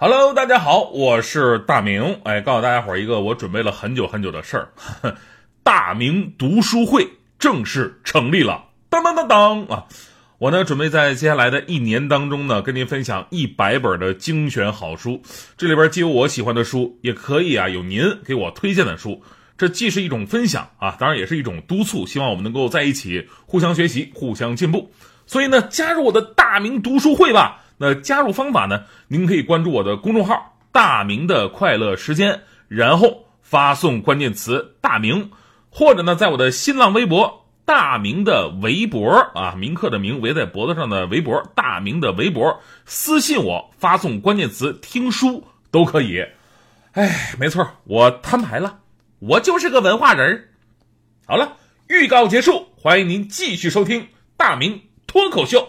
Hello，大家好，我是大明。哎，告诉大家伙儿一个我准备了很久很久的事儿，大明读书会正式成立了。当当当当啊！我呢准备在接下来的一年当中呢，跟您分享一百本的精选好书。这里边既有我喜欢的书，也可以啊有您给我推荐的书。这既是一种分享啊，当然也是一种督促，希望我们能够在一起互相学习、互相进步。所以呢，加入我的大明读书会吧。那加入方法呢？您可以关注我的公众号“大明的快乐时间”，然后发送关键词“大明”，或者呢，在我的新浪微博“大明的围脖”啊，铭刻的铭围在脖子上的围脖，大明的围脖，私信我发送关键词“听书”都可以。哎，没错，我摊牌了，我就是个文化人好了，预告结束，欢迎您继续收听大明脱口秀。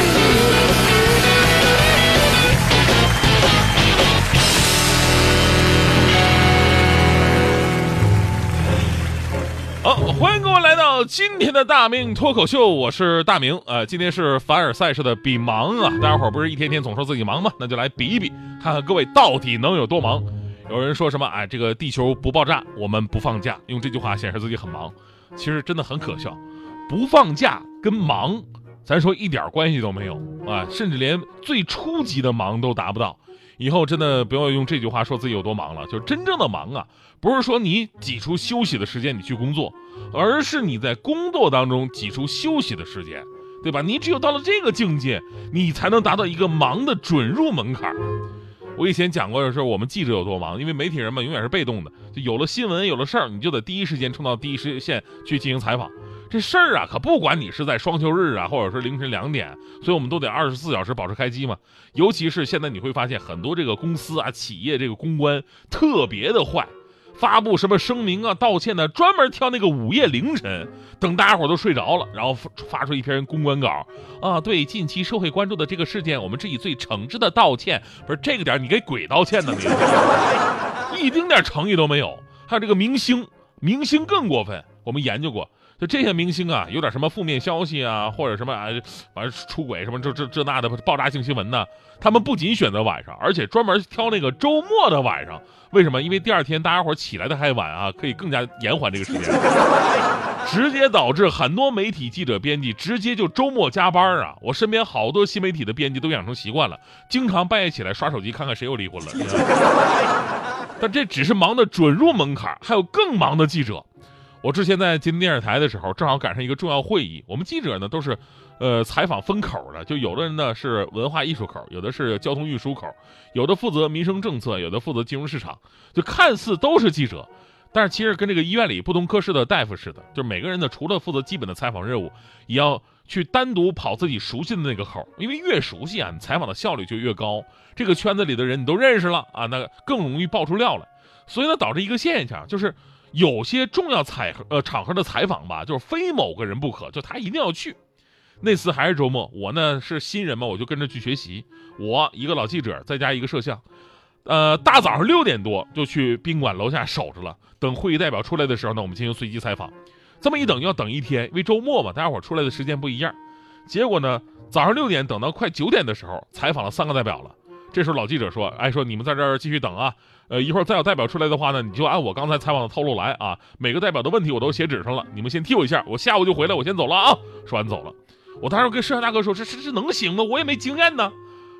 今天的大明脱口秀，我是大明。呃，今天是凡尔赛式的比忙啊，大家伙不是一天天总说自己忙吗？那就来比一比。看看各位到底能有多忙？有人说什么？哎，这个地球不爆炸，我们不放假。用这句话显示自己很忙，其实真的很可笑。不放假跟忙，咱说一点关系都没有啊，甚至连最初级的忙都达不到。以后真的不要用这句话说自己有多忙了。就是真正的忙啊，不是说你挤出休息的时间你去工作，而是你在工作当中挤出休息的时间，对吧？你只有到了这个境界，你才能达到一个忙的准入门槛。我以前讲过的是我们记者有多忙，因为媒体人嘛永远是被动的，就有了新闻有了事儿，你就得第一时间冲到第一时线去进行采访。这事儿啊，可不管你是在双休日啊，或者是凌晨两点，所以我们都得二十四小时保持开机嘛。尤其是现在你会发现很多这个公司啊、企业这个公关特别的坏。发布什么声明啊、道歉呢？专门挑那个午夜凌晨，等大家伙都睡着了，然后发出一篇公关稿啊。对近期社会关注的这个事件，我们致以最诚挚的道歉。不是这个点你给鬼道歉呢？你 一丁点诚意都没有。还有这个明星，明星更过分。我们研究过，就这些明星啊，有点什么负面消息啊，或者什么啊，反正出轨什么这这这那的爆炸性新闻呢，他们不仅选择晚上，而且专门挑那个周末的晚上。为什么？因为第二天大家伙起来的还晚啊，可以更加延缓这个时间，直接导致很多媒体记者编辑直接就周末加班啊。我身边好多新媒体的编辑都养成习惯了，经常半夜起来刷手机看看谁又离婚了。但这只是忙的准入门槛，还有更忙的记者。我之前在金电视台的时候，正好赶上一个重要会议，我们记者呢都是。呃，采访分口的，就有的人呢是文化艺术口，有的是交通运输口，有的负责民生政策，有的负责金融市场，就看似都是记者，但是其实跟这个医院里不同科室的大夫似的，就是每个人呢除了负责基本的采访任务，也要去单独跑自己熟悉的那个口，因为越熟悉啊，你采访的效率就越高。这个圈子里的人你都认识了啊，那更容易爆出料来。所以呢，导致一个现象，就是有些重要采呃场合的采访吧，就是非某个人不可，就他一定要去。那次还是周末，我呢是新人嘛，我就跟着去学习。我一个老记者，再加一个摄像，呃，大早上六点多就去宾馆楼下守着了。等会议代表出来的时候呢，我们进行随机采访。这么一等要等一天，因为周末嘛，大家伙出来的时间不一样。结果呢，早上六点等到快九点的时候，采访了三个代表了。这时候老记者说：“哎，说你们在这儿继续等啊，呃，一会儿再有代表出来的话呢，你就按我刚才采访的套路来啊。每个代表的问题我都写纸上了，你们先替我一下，我下午就回来，我先走了啊。”说完走了。我当时跟摄像大哥说：“这这这能行吗？我也没经验呢。”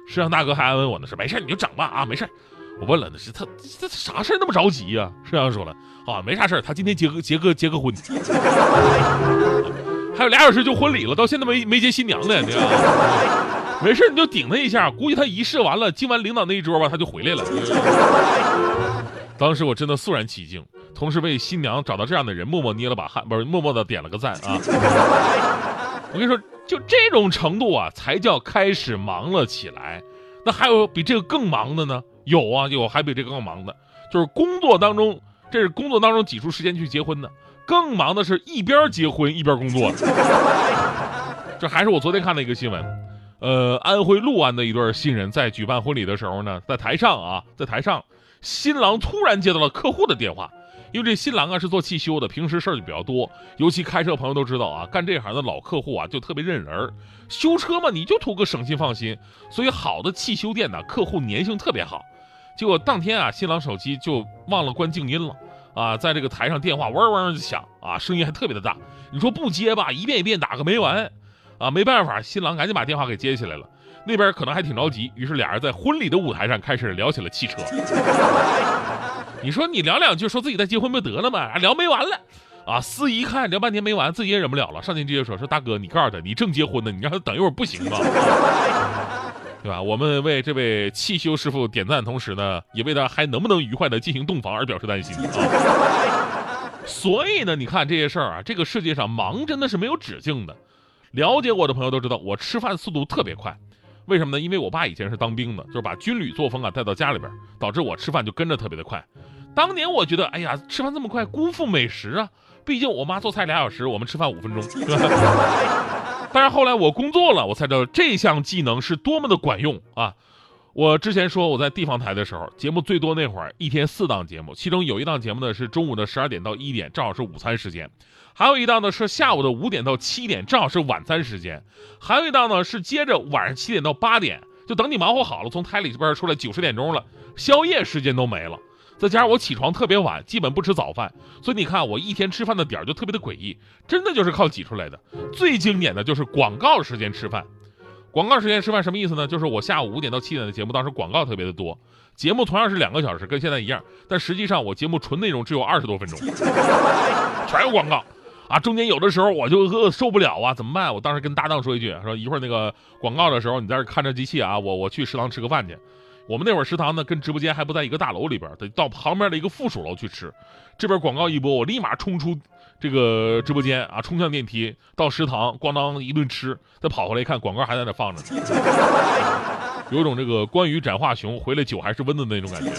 摄像大哥还安慰我呢：“说没事，你就整吧啊，没事。”我问了：“那是他他啥事那么着急呀？”摄像说了：“啊，没啥事他今天结个结个结个婚，还有俩小时就婚礼了，到现在没没接新娘呢。你没事，你就顶他一下，估计他仪式完了，敬完领导那一桌吧，他就回来了。”当时我真的肃然起敬，同时为新娘找到这样的人默默捏了把汗，不是默默的点了个赞啊。我跟你说。就这种程度啊，才叫开始忙了起来。那还有比这个更忙的呢？有啊，有还比这个更忙的，就是工作当中，这是工作当中挤出时间去结婚的。更忙的是一边结婚一边工作。这还是我昨天看的一个新闻，呃，安徽六安的一对新人在举办婚礼的时候呢，在台上啊，在台上新郎突然接到了客户的电话，因为这新郎啊是做汽修的，平时事儿就比较多，尤其开车朋友都知道啊，干这行的老客户啊就特别认人儿。修车嘛，你就图个省心放心，所以好的汽修店呢，客户粘性特别好。结果当天啊，新郎手机就忘了关静音了，啊，在这个台上电话 嗡嗡就响啊，声音还特别的大。你说不接吧，一遍一遍打个没完，啊，没办法，新郎赶紧把电话给接起来了。那边可能还挺着急，于是俩人在婚礼的舞台上开始聊起了汽车。你说你聊两句，说自己在结婚不得了吗？聊没完了。啊，司仪一看聊半天没完，自己也忍不了了，上前直接说：“说大哥，你告诉他，你正结婚呢，你让他等一会儿不行吗？对吧？”我们为这位汽修师傅点赞，同时呢，也为他还能不能愉快的进行洞房而表示担心啊。所以呢，你看这些事儿啊，这个世界上忙真的是没有止境的。了解我的朋友都知道，我吃饭速度特别快，为什么呢？因为我爸以前是当兵的，就是把军旅作风啊带到家里边，导致我吃饭就跟着特别的快。当年我觉得，哎呀，吃饭这么快，辜负美食啊。毕竟我妈做菜俩小时，我们吃饭五分钟。但是后来我工作了，我才知道这项技能是多么的管用啊！我之前说我在地方台的时候，节目最多那会儿，一天四档节目，其中有一档节目呢是中午的十二点到一点，正好是午餐时间；还有一档呢是下午的五点到七点，正好是晚餐时间；还有一档呢是接着晚上七点到八点，就等你忙活好了，从台里边出来九十点钟了，宵夜时间都没了。再加上我起床特别晚，基本不吃早饭，所以你看我一天吃饭的点儿就特别的诡异，真的就是靠挤出来的。最经典的就是广告时间吃饭，广告时间吃饭什么意思呢？就是我下午五点到七点的节目，当时广告特别的多，节目同样是两个小时，跟现在一样，但实际上我节目纯内容只有二十多分钟，全有广告啊！中间有的时候我就饿受不了啊，怎么办？我当时跟搭档说一句，说一会儿那个广告的时候，你在这看着机器啊，我我去食堂吃个饭去。我们那会儿食堂呢，跟直播间还不在一个大楼里边，得到旁边的一个附属楼去吃。这边广告一播，我立马冲出这个直播间啊，冲向电梯到食堂，咣当一顿吃，再跑回来一看，广告还在那放着，有种这个关羽斩华雄回来酒还是温的那种感觉。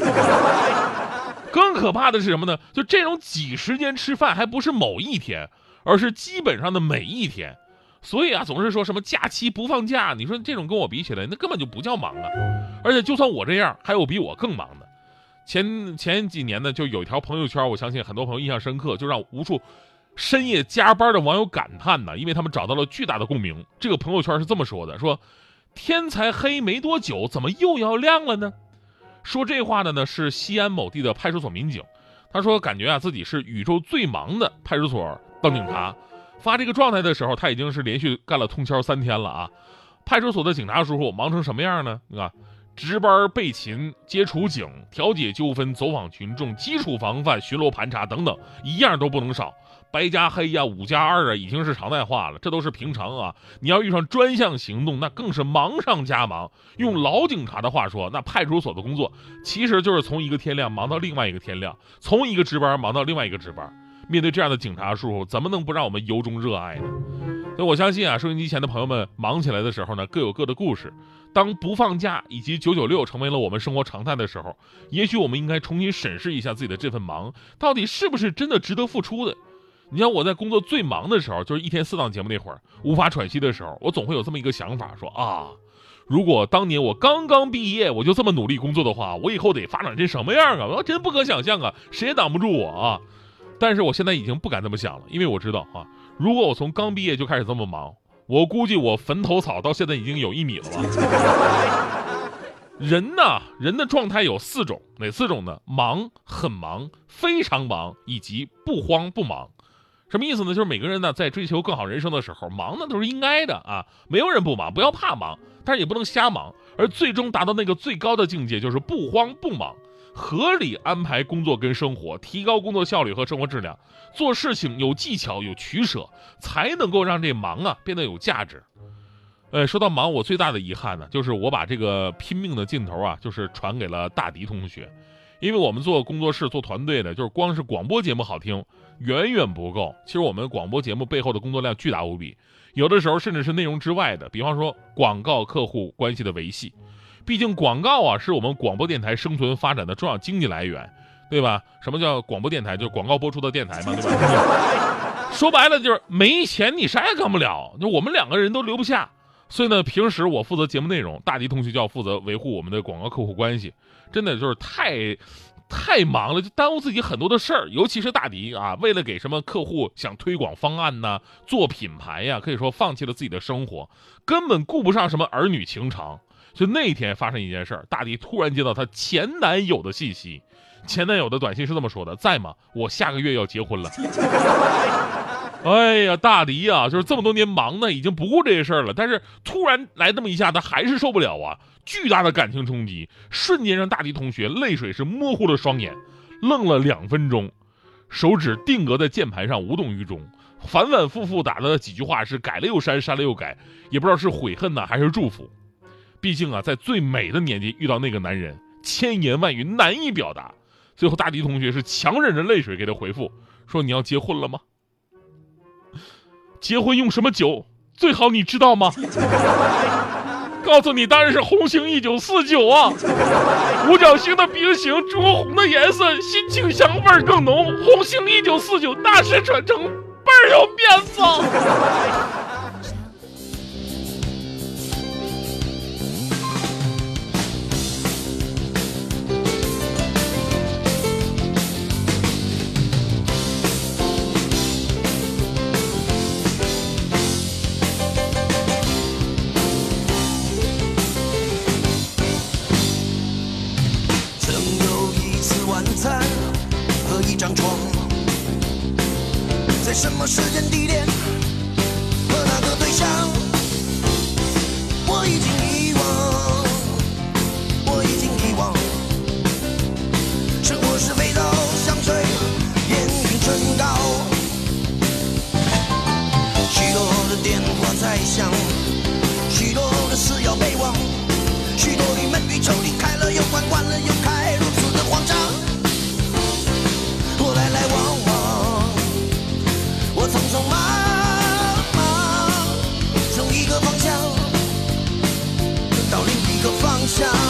更可怕的是什么呢？就这种挤时间吃饭，还不是某一天，而是基本上的每一天。所以啊，总是说什么假期不放假，你说这种跟我比起来，那根本就不叫忙啊！而且就算我这样，还有比我更忙的。前前几年呢，就有一条朋友圈，我相信很多朋友印象深刻，就让无数深夜加班的网友感叹呢，因为他们找到了巨大的共鸣。这个朋友圈是这么说的：说天才黑没多久，怎么又要亮了呢？说这话的呢是西安某地的派出所民警，他说感觉啊自己是宇宙最忙的派出所当警察。发这个状态的时候，他已经是连续干了通宵三天了啊！派出所的警察叔叔忙成什么样呢？啊，值班备勤、接处警、调解纠纷、走访群众、基础防范、巡逻盘查等等，一样都不能少。白加黑呀，五加二啊，已经是常态化了，这都是平常啊。你要遇上专项行动，那更是忙上加忙。用老警察的话说，那派出所的工作其实就是从一个天亮忙到另外一个天亮，从一个值班忙到另外一个值班。面对这样的警察叔叔，怎么能不让我们由衷热爱呢？所以我相信啊，收音机前的朋友们忙起来的时候呢，各有各的故事。当不放假以及九九六成为了我们生活常态的时候，也许我们应该重新审视一下自己的这份忙，到底是不是真的值得付出的？你像我在工作最忙的时候，就是一天四档节目那会儿，无法喘息的时候，我总会有这么一个想法，说啊，如果当年我刚刚毕业，我就这么努力工作的话，我以后得发展成什么样啊？我要真不可想象啊，谁也挡不住我啊！但是我现在已经不敢这么想了，因为我知道啊，如果我从刚毕业就开始这么忙，我估计我坟头草到现在已经有一米了吧。人呢，人的状态有四种，哪四种呢？忙、很忙、非常忙，以及不慌不忙。什么意思呢？就是每个人呢，在追求更好人生的时候，忙那都是应该的啊，没有人不忙，不要怕忙，但是也不能瞎忙。而最终达到那个最高的境界，就是不慌不忙。合理安排工作跟生活，提高工作效率和生活质量，做事情有技巧有取舍，才能够让这忙啊变得有价值。呃，说到忙，我最大的遗憾呢，就是我把这个拼命的劲头啊，就是传给了大迪同学。因为我们做工作室做团队的，就是光是广播节目好听，远远不够。其实我们广播节目背后的工作量巨大无比，有的时候甚至是内容之外的，比方说广告客户关系的维系。毕竟广告啊，是我们广播电台生存发展的重要经济来源，对吧？什么叫广播电台？就是广告播出的电台嘛，对吧？说白了就是没钱，你啥也干不了。就我们两个人都留不下，所以呢，平时我负责节目内容，大迪同学就要负责维护我们的广告客户关系。真的就是太太忙了，就耽误自己很多的事儿。尤其是大迪啊，为了给什么客户想推广方案呢，做品牌呀，可以说放弃了自己的生活，根本顾不上什么儿女情长。就那天发生一件事儿，大迪突然接到她前男友的信息，前男友的短信是这么说的：“在吗？我下个月要结婚了。”哎呀，大迪呀，就是这么多年忙呢，已经不顾这些事儿了。但是突然来这么一下，他还是受不了啊！巨大的感情冲击，瞬间让大迪同学泪水是模糊了双眼，愣了两分钟，手指定格在键盘上无动于衷，反反复复打了几句话是改了又删，删了又改，也不知道是悔恨呢还是祝福。毕竟啊，在最美的年纪遇到那个男人，千言万语难以表达。最后，大迪同学是强忍着泪水给他回复说：“你要结婚了吗？”结婚用什么酒最好？你知道吗？告诉你，当然是红星一九四九啊！五角星的冰型，朱红的颜色，心清香味儿更浓。红星一九四九，大师传承，倍儿有面子。什么时间、地点和那个对象，我已经遗忘，我已经遗忘。生活是肥皂相随，烟云蒸高。许多的电话在响，许多的事要备忘，许多郁闷与愁离开了又关，关了又开，如此。sunshine.